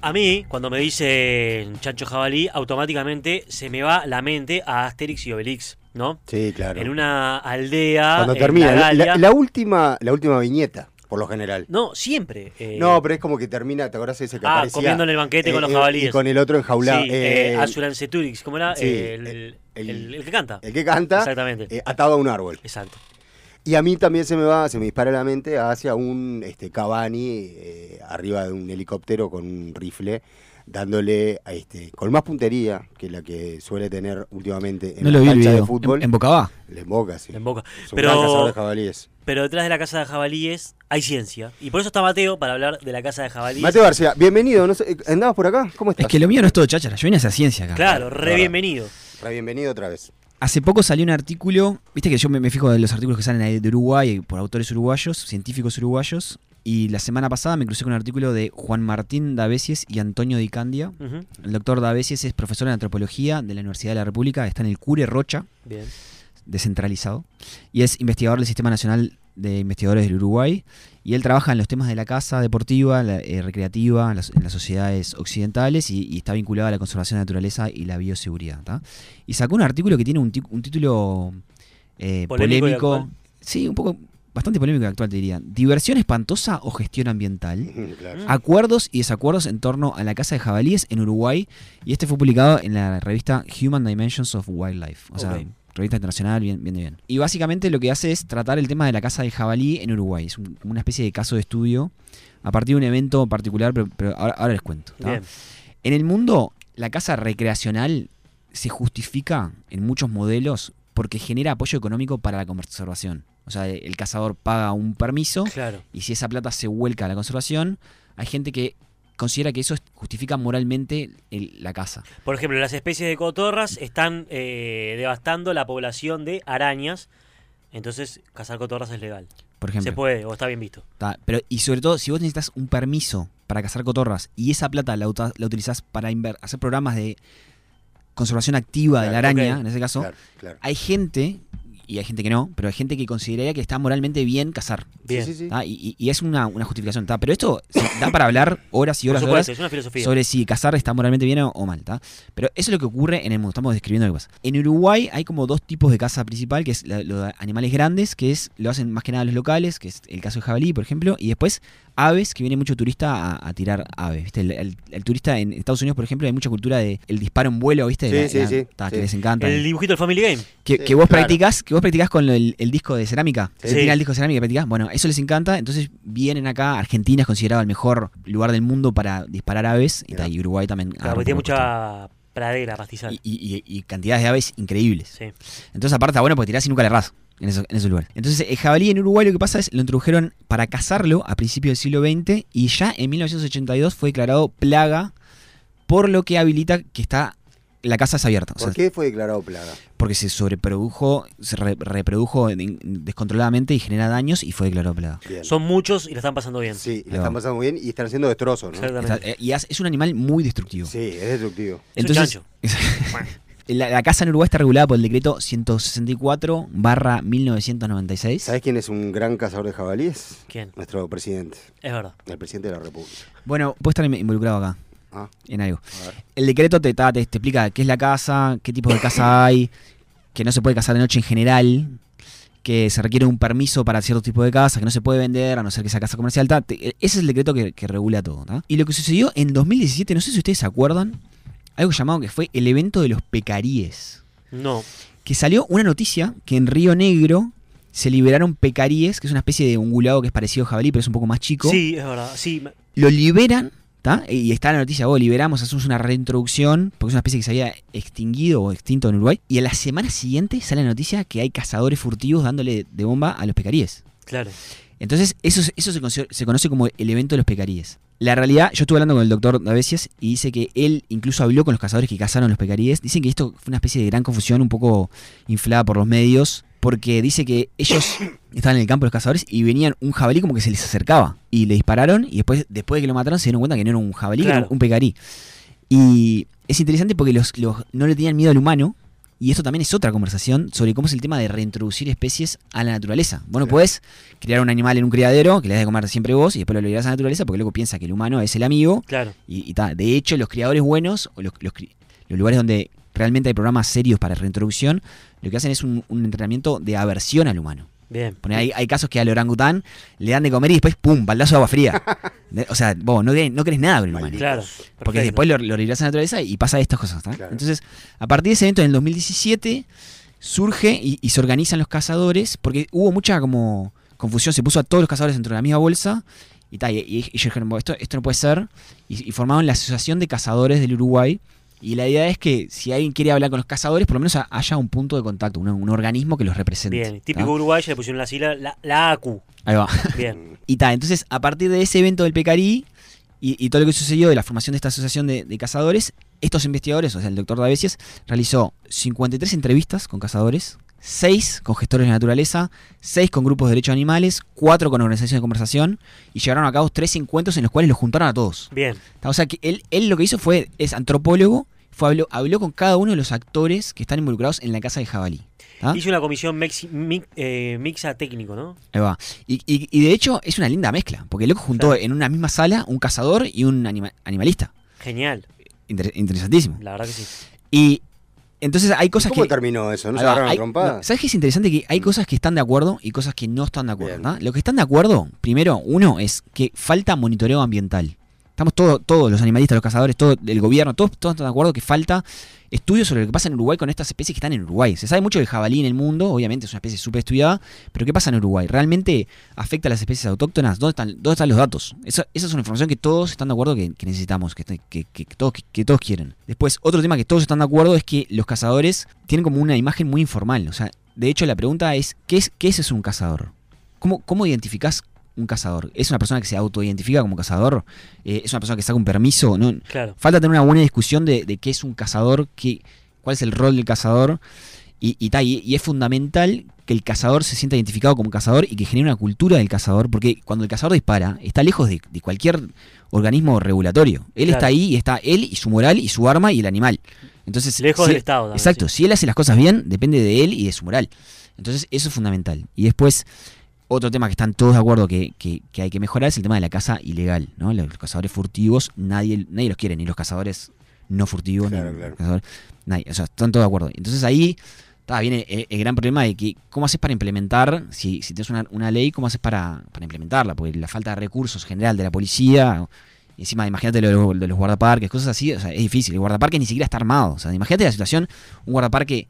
A mí, cuando me dicen chancho jabalí, automáticamente se me va la mente a Asterix y Obelix, ¿no? Sí, claro. En una aldea. Cuando termina, la la, última, la última viñeta, por lo general. No, siempre. eh, No, pero es como que termina, ¿te acordás de ese que Ah, aparecía? comiendo en el banquete con los eh, jabalíes. Y con el otro enjaulado. Sí, eh, eh, Azuran Ceturix, ¿cómo era? sí, Eh, el, el- el- el- el que canta. el que canta, Exactamente. eh, atado a un árbol. Exacto. Y a mí también se me va, se me dispara la mente hacia un este, Cavani eh, arriba de un helicóptero con un rifle, dándole a este, con más puntería que la que suele tener últimamente en No la lo cancha de fútbol. En, en Boca va. Le emboca, sí. En boca. Es un Pero- de jabalíes. Pero detrás de la casa de jabalíes hay ciencia. Y por eso está Mateo para hablar de la casa de jabalíes. Mateo García, bienvenido. No sé, ¿Andabas por acá? ¿Cómo estás? Es que lo mío no es todo cháchara, yo vine a hacer ciencia acá. Claro, re Claro. bienvenido. Re bienvenido otra vez. Hace poco salió un artículo, viste que yo me, me fijo de los artículos que salen ahí de Uruguay por autores uruguayos, científicos uruguayos, y la semana pasada me crucé con un artículo de Juan Martín Davesies y Antonio Di Candia. El doctor Davesies es profesor en antropología de la Universidad de la República, está en el Cure Rocha, Bien. descentralizado, y es investigador del Sistema Nacional de Investigadores del Uruguay, y él trabaja en los temas de la casa deportiva, la, eh, recreativa, en las, en las sociedades occidentales, y, y está vinculado a la conservación de la naturaleza y la bioseguridad. ¿tá? Y sacó un artículo que tiene un, ti- un título eh, Polémico sí, un poco bastante polémico actual, te diría. ¿Diversión espantosa o gestión ambiental? Claro. Acuerdos y desacuerdos en torno a la caza de jabalíes en Uruguay. Y este fue publicado en la revista Human Dimensions of Wildlife. O sea. Revista internacional, bien, bien de bien. Y básicamente lo que hace es tratar el tema de la caza de jabalí en Uruguay. Es un- una especie de caso de estudio a partir de un evento particular, pero, pero ahora, ahora les cuento. Bien. En el mundo, la caza recreacional se justifica en muchos modelos porque genera apoyo económico para la conservación. O sea, el cazador paga un permiso Claro. y si esa plata se vuelca a la conservación, hay gente que considera que eso es- justifica moralmente el- la caza. Por ejemplo, las especies de cotorras están eh, devastando la población de arañas. Entonces, cazar cotorras es legal. Por ejemplo. Se puede, o está bien visto. Pero, y sobre todo, si vos necesitas un permiso para cazar cotorras y esa plata la, la utilizás para hacer programas de conservación activa de la araña, en ese caso, Claro, claro. hay gente, y hay gente que no, pero hay gente que consideraría que está moralmente bien cazar. Bien. Sí, sí, sí. Y, y- y es una, una justificación. ¿tá? Pero esto da para hablar horas y horas y supuesto, horas es una filosofía. sobre si cazar está moralmente bien o, o mal. ¿tá? Pero eso es lo que ocurre en el mundo. Estamos describiendo lo que pasa. En Uruguay hay como dos tipos de caza principal, que es la- lo de animales grandes, que es lo hacen más que nada los locales, que es el caso de jabalí, por ejemplo, y después aves, que viene mucho turista a, a tirar aves. ¿viste? El, el- el turista en Estados Unidos, por ejemplo, hay mucha cultura de el disparo en vuelo, ¿viste? Sí, La- sí, la- sí, ta, sí. Que les encanta. El dibujito del Family Game. Que, Sí, que vos claro. practicás, que vos practicás con el, el disco de cerámica. Sí. Se tira el disco de cerámica que practicás. Bueno, eso les encanta. Entonces vienen acá. Argentina es considerado el mejor lugar del mundo para disparar aves. Y, y Uruguay también. Claro, porque tiene mucha pradera, pastizal. y, y- y- y cantidades de aves increíbles. Sí. Entonces, aparte, está bueno porque tirás y nunca le errás en, eso- en ese lugar. Entonces, el jabalí en Uruguay lo que pasa es lo introdujeron para cazarlo a principios del siglo XX y ya en 1982 fue declarado plaga, por lo que habilita que está. La caza es abierta. O ¿Por sea, qué fue declarado plaga? porque se sobreprodujo, se re- reprodujo en- descontroladamente y genera daños y fue declarado plaga. Bien. Son muchos y la están pasando bien. Sí, la están pasando muy bien y están haciendo destrozos, ¿no? Exactamente. Está- eh, y es es un animal muy destructivo. Sí, es destructivo. Es un Entonces, la, la caza en Uruguay está regulada por el decreto 164 barra 1996. ¿Sabes quién es un gran cazador de jabalíes? ¿Quién? Nuestro presidente, Es verdad. el presidente de la República. Bueno, puede estar involucrado acá Ah, en algo. El decreto te, ta- te, te explica qué es la caza, qué tipo de caza hay, que no se puede cazar de noche en general, que se requiere un permiso para cierto tipo de caza, que no se puede vender a no ser que sea caza comercial. ta. Te- ese es el decreto que, que regula todo. ta. Y lo que sucedió en 2017, no sé si ustedes se acuerdan, algo llamado que fue el evento de los pecaríes. No. Que salió una noticia que en Río Negro se liberaron pecaríes, que es una especie de ungulado que es parecido a jabalí, pero es un poco más chico Sí, es verdad. Sí, lo liberan, ¿tá? Y está la noticia, vos liberamos, hacemos una reintroducción, porque es una especie que se había extinguido o extinto en Uruguay. Y a la semana siguiente sale la noticia que hay cazadores furtivos dándole de bomba a los pecaríes. claro. Entonces, eso, es- eso se, conoce, se conoce como el evento de los pecaríes. La realidad, yo estuve hablando con el doctor Davesias y dice que él incluso habló con los cazadores que cazaron los pecaríes. Dicen que esto fue una especie de gran confusión, un poco inflada por los medios, porque dice que ellos estaban en el campo los cazadores y venían un jabalí como que se les acercaba y le dispararon y después, después de que lo mataron se dieron cuenta que no era un jabalí, que era un pecarí. Y es interesante porque los, los- no le tenían miedo al humano y esto también es otra conversación sobre cómo es el tema de reintroducir especies a la naturaleza. Bueno, puedes criar un animal en un criadero que le das de comer siempre vos y después lo liberás a la naturaleza porque luego piensa que el humano es el amigo. Claro. Y, y ta. De hecho, los criadores buenos, o los, los cri- los lugares donde realmente hay programas serios para reintroducción, lo que hacen es un, un entrenamiento de aversión al humano. Bien. Hay, hay casos que al orangután le dan de comer y después, ¡pum!, baldazo de agua fría. O sea, vos no querés, no querés nada con el humano. Claro. Porque después lo, lo liberás a la naturaleza y pasa estas cosas. Entonces, a partir de ese evento en el 2017, surge y, y se organizan los cazadores, porque hubo mucha como confusión, se puso a todos los cazadores dentro de la misma bolsa. Y, ta, y, y ellos dijeron, "Bueno, esto, esto no puede ser. Y, y formaron la Asociación de Cazadores del Uruguay. Y la idea es que si alguien quiere hablar con los cazadores, por lo menos ha- haya un punto de contacto, un, un organismo que los represente. Bien. ¿tá? Típico uruguayo le pusieron la sigla, la, la ACU. Ahí va. Bien. Y ta, entonces a partir de ese evento del Pecarí y, y todo lo que sucedió de la formación de esta asociación de, de cazadores, estos investigadores, o sea, el doctor Davesias, realizó 53 entrevistas con cazadores, 6 con gestores de naturaleza, 6 con grupos de derechos de animales, 4 con organizaciones de conversación y llevaron a cabo 3 encuentros en los cuales los juntaron a todos. Bien. O sea, que él, él lo que hizo fue, es antropólogo, fue, habló, habló con cada uno de los actores que están involucrados en la casa de jabalí. Hizo una comisión eh, mixa técnico, ¿no? Ahí va. Y, y- y de hecho es una linda mezcla, porque el loco juntó Claro. en una misma sala un cazador y un anima- animalista. Genial. Inter- interesantísimo. La verdad que sí. Y entonces hay cosas ¿Cómo que... terminó eso? ¿No se agarraron trompada? no, ¿Sabes qué es interesante? Que hay cosas que están de acuerdo y cosas que no están de acuerdo. Lo que están de acuerdo, primero, uno, es que falta monitoreo ambiental. Estamos todos, todos los animalistas, los cazadores, todo el gobierno, todos, todos están de acuerdo que falta estudios sobre lo que pasa en Uruguay con estas especies que están en Uruguay. Se sabe mucho del jabalí en el mundo, obviamente es una especie súper estudiada, pero ¿qué pasa en Uruguay? ¿Realmente afecta a las especies autóctonas? ¿Dónde están, dónde están los datos? Esa, esa es una información que todos están de acuerdo que, necesitamos, que- que todos, que todos quieren. Después, otro tema que todos están de acuerdo es que los cazadores tienen como una imagen muy informal. O sea, de hecho la pregunta es, ¿qué es, qué es un cazador? ¿Cómo, cómo identificás un cazador? ¿Es una persona que se autoidentifica como cazador? Eh, ¿Es una persona que saca un permiso? No, Claro. Falta tener una buena discusión de, de qué es un cazador, qué, cuál es el rol del cazador. Y, y, ta, y- y es fundamental que el cazador se sienta identificado como cazador y que genere una cultura del cazador, porque cuando el cazador dispara, está lejos de, de cualquier organismo regulatorio. Él Claro. está ahí y está él y su moral y su arma y el animal. Entonces, Lejos si- del Estado también, Exacto, sí. si él hace las cosas bien, depende de él y de su moral. Entonces, eso es fundamental. Y después, otro tema que están todos de acuerdo que, que- que hay que mejorar es el tema de la caza ilegal. ¿no? Los, cazadores furtivos, nadie, nadie los quiere, ni los cazadores no furtivos, Claro, ni claro. los cazadores. Nadie, o sea, están todos de acuerdo. Entonces ahí ta, viene el, el gran problema de que cómo haces para implementar, si, si tienes una, una ley, cómo haces para, para implementarla, porque la falta de recursos general de la policía, y encima imagínate lo de los guardaparques, cosas así, o sea, es difícil. El guardaparque ni siquiera está armado. O sea, imagínate la situación, un guardaparque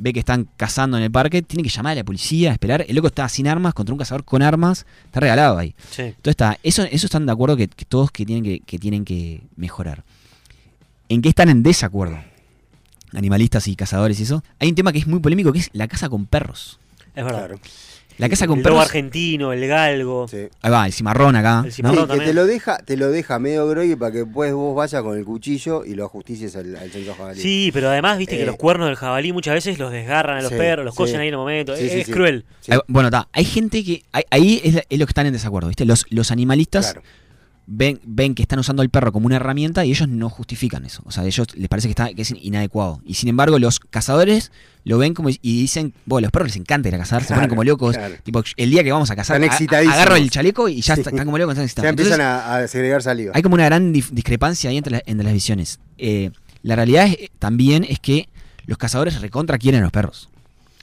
ve que están cazando en el parque, tiene que llamar a la policía, esperar. El loco está sin armas contra un cazador con armas, está regalado ahí. Sí. Entonces está, eso, eso están de acuerdo que, que todos que tienen que, que tienen que mejorar. ¿En qué están en desacuerdo? Animalistas y cazadores y eso. Hay un tema que es muy polémico que es la caza con perros. Es verdad. Claro. La caza con el perros. argentino, el galgo. Sí. Ahí va, el cimarrón acá. El cimarrón ¿no? que te lo deja, te lo deja medio groggy para que después vos vayas con el cuchillo y lo ajusticies al, al centro jabalí. Sí, pero además, viste que Eh, los cuernos del jabalí muchas veces los desgarran a los Sí, perros, los sí. cosen ahí en el momento. Sí, es sí, es sí. cruel. Sí. Ahí va, bueno, está. Hay gente que. ahí- Ahí es, la- es lo que están en desacuerdo, ¿viste? Los, los animalistas Claro. Ven, ven que están usando el perro como una herramienta y ellos no justifican eso. O sea, a ellos les parece que, está, que es inadecuado. Y sin embargo, los cazadores lo ven como y dicen, bueno, los perros les encanta ir a cazar, se ponen como locos. claro. Tipo, el día que vamos a cazar, a- agarro el chaleco y ya Sí. están como locos, están excitados. Ya Entonces, empiezan a, a segregar saliva. hay como una gran discrepancia ahí entre, la- entre las visiones. Eh, la realidad es- también es que los cazadores recontra quieren a los perros.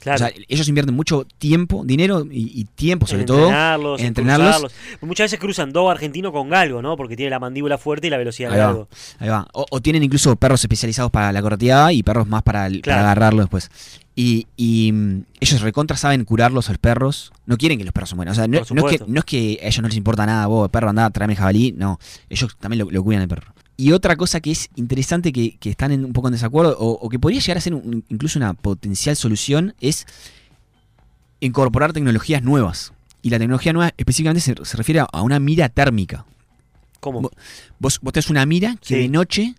Claro. O sea, ellos invierten mucho tiempo, dinero y, y tiempo sobre en todo. entrenarlos, en en entrenarlos. cruzarlos. Muchas veces cruzan dogo argentino con galgo, ¿no? Porque tiene la mandíbula fuerte y la velocidad Ahí del va. galgo. Ahí va. O, o tienen incluso perros especializados para la correteada y perros más para, el- Claro. para agarrarlo después. Y, y, mm, ellos recontra saben curarlos a los perros. No quieren que los perros se mueran. O sea, no, es que, no es que a ellos no les importa nada, vos, perro, anda, tráeme el jabalí. No, ellos también lo, lo cuidan al perro. Y otra cosa que es interesante que, que están en- un poco en desacuerdo, o, o que podría llegar a ser un- incluso una potencial solución, es incorporar tecnologías nuevas. Y la tecnología nueva específicamente se, se refiere a una mira térmica. ¿Cómo? Vos- Vos, tenés una mira que Sí. de noche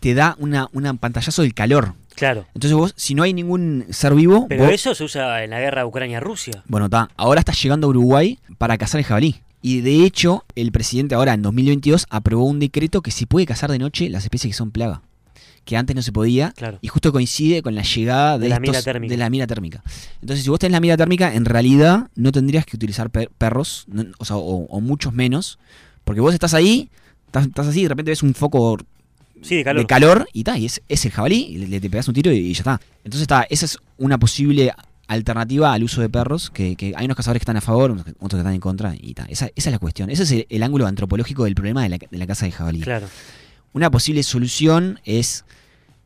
te da una, una pantallazo del calor. Claro. Entonces vos, si no hay ningún ser vivo, Pero vos- eso se usa en la guerra Ucrania-Rusia. bueno, está. Ahora estás llegando a Uruguay para cazar el jabalí. Y de hecho, el presidente ahora en 2022 aprobó un decreto que se puede cazar de noche las especies que son plaga. que antes no se podía. Claro. Y justo coincide con la llegada de, De la estos- mira térmica. de la mira térmica. Entonces, si vos tenés la mira térmica, en realidad no tendrías que utilizar per- perros, no- o, sea, o, o muchos menos, porque vos estás ahí, estás, estás así, de repente ves un foco Sí, de calor. de calor y ta, y es, es el jabalí, y le, le- te pegas un tiro y, y ya está. Entonces está, esa es una posible alternativa al uso de perros, que, que hay unos cazadores que están a favor, otros que están en contra, y ta. Esa, esa es la cuestión. Ese es el, el ángulo antropológico del problema de la, de la caza de jabalí. Claro. Una posible solución es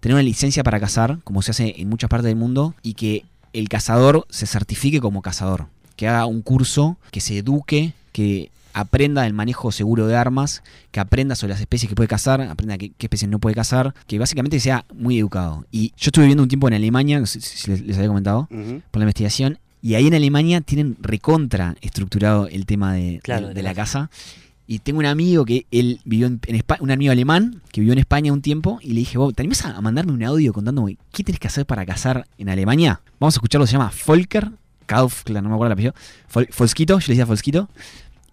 tener una licencia para cazar, como se hace en muchas partes del mundo, y que el cazador se certifique como cazador, que haga un curso, que se eduque, que aprenda el manejo seguro de armas, que aprenda sobre las especies que puede cazar, aprenda qué, qué especies no puede cazar, que básicamente sea muy educado. Y yo estuve viviendo un tiempo en Alemania, no sé si les, les había comentado, por la investigación, y ahí en Alemania tienen recontra estructurado el tema de, Claro, de- de de la caza. Y tengo un amigo que él vivió en, en España, un amigo alemán que vivió en España un tiempo, y le dije, vos, ¿te animás a mandarme un audio contándome qué tenés que hacer para cazar en Alemania? Vamos a escucharlo, se llama Volker Kaufler, no me acuerdo el apellido, Fol- Folskito, yo le decía Folskito,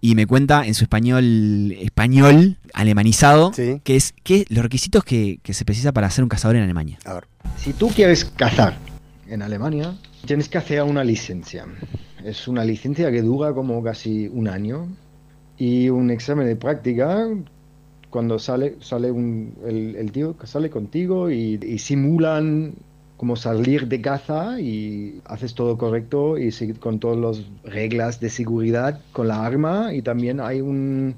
y me cuenta en su español, español alemanizado, Sí. que es que los requisitos que, que se precisa para ser un cazador en Alemania. A ver. Si tú quieres cazar en Alemania, tienes que hacer una licencia. Es una licencia que dura como casi un año y un examen de práctica cuando sale, sale un- el, el tío que sale contigo y, y simulan como salir de caza y haces todo correcto y con todas las reglas de seguridad con la arma y también hay un,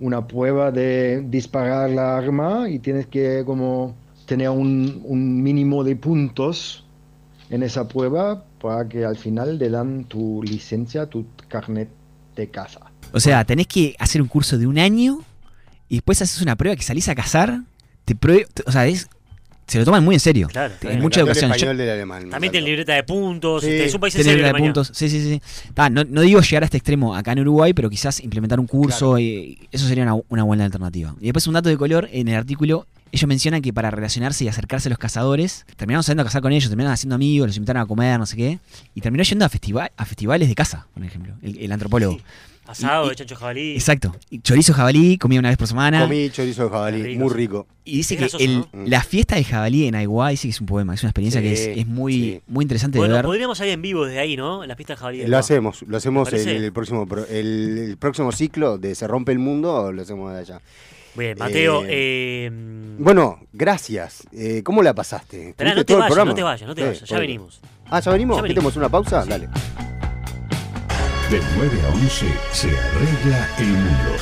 una prueba de disparar la arma y tienes que como tener un, mínimo de puntos en esa prueba para que al final le dan tu licencia, tu carnet de caza. O sea, tenés que hacer un curso de un año y después haces una prueba que salís a cazar. O sea, es, se lo toman muy en serio. Claro, muchas El ocasiones. Yo- del alemán. También tiene libreta de puntos. Sí, este, es un país serio. de Alemania. puntos. Sí, sí, sí. Ta, no, no digo llegar a este extremo acá en Uruguay, pero quizás implementar un curso, eh, eso sería una, una buena alternativa. Y después un dato de color, en el artículo, ellos mencionan que para relacionarse y acercarse a los cazadores, terminaron saliendo a cazar con ellos, terminaron haciendo amigos, los invitaron a comer, no sé qué, y terminó yendo a, festival, a festivales de caza, por ejemplo, el, el antropólogo. Sí. Asado Y- de chancho jabalí. Exacto. Y chorizo jabalí, comía una vez por semana. Comí chorizo de jabalí, rico, muy rico. Y dice Es que grasoso, el- ¿no? la fiesta del jabalí en Aiguá dice que es un poema, es una experiencia que es, muy, sí. muy interesante Bueno, de ver. podríamos salir en vivo desde ahí, ¿no? La pista de jabalí. Lo hacemos, lo hacemos ¿Te en el próximo el, el próximo ciclo de Se rompe el mundo, lo hacemos de allá. Bien, Mateo. Eh, Eh, Bueno, gracias. Eh, ¿cómo la pasaste? Esperá, no ¿Tuviste te todo el vayas, programa? no te vayas, no te vayas. Ya venimos. Ah, ¿ya venimos? Ya venimos. ¿Queremos una pausa? Sí. Dale. De 9 a 11 se arregla el mundo.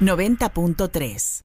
90.3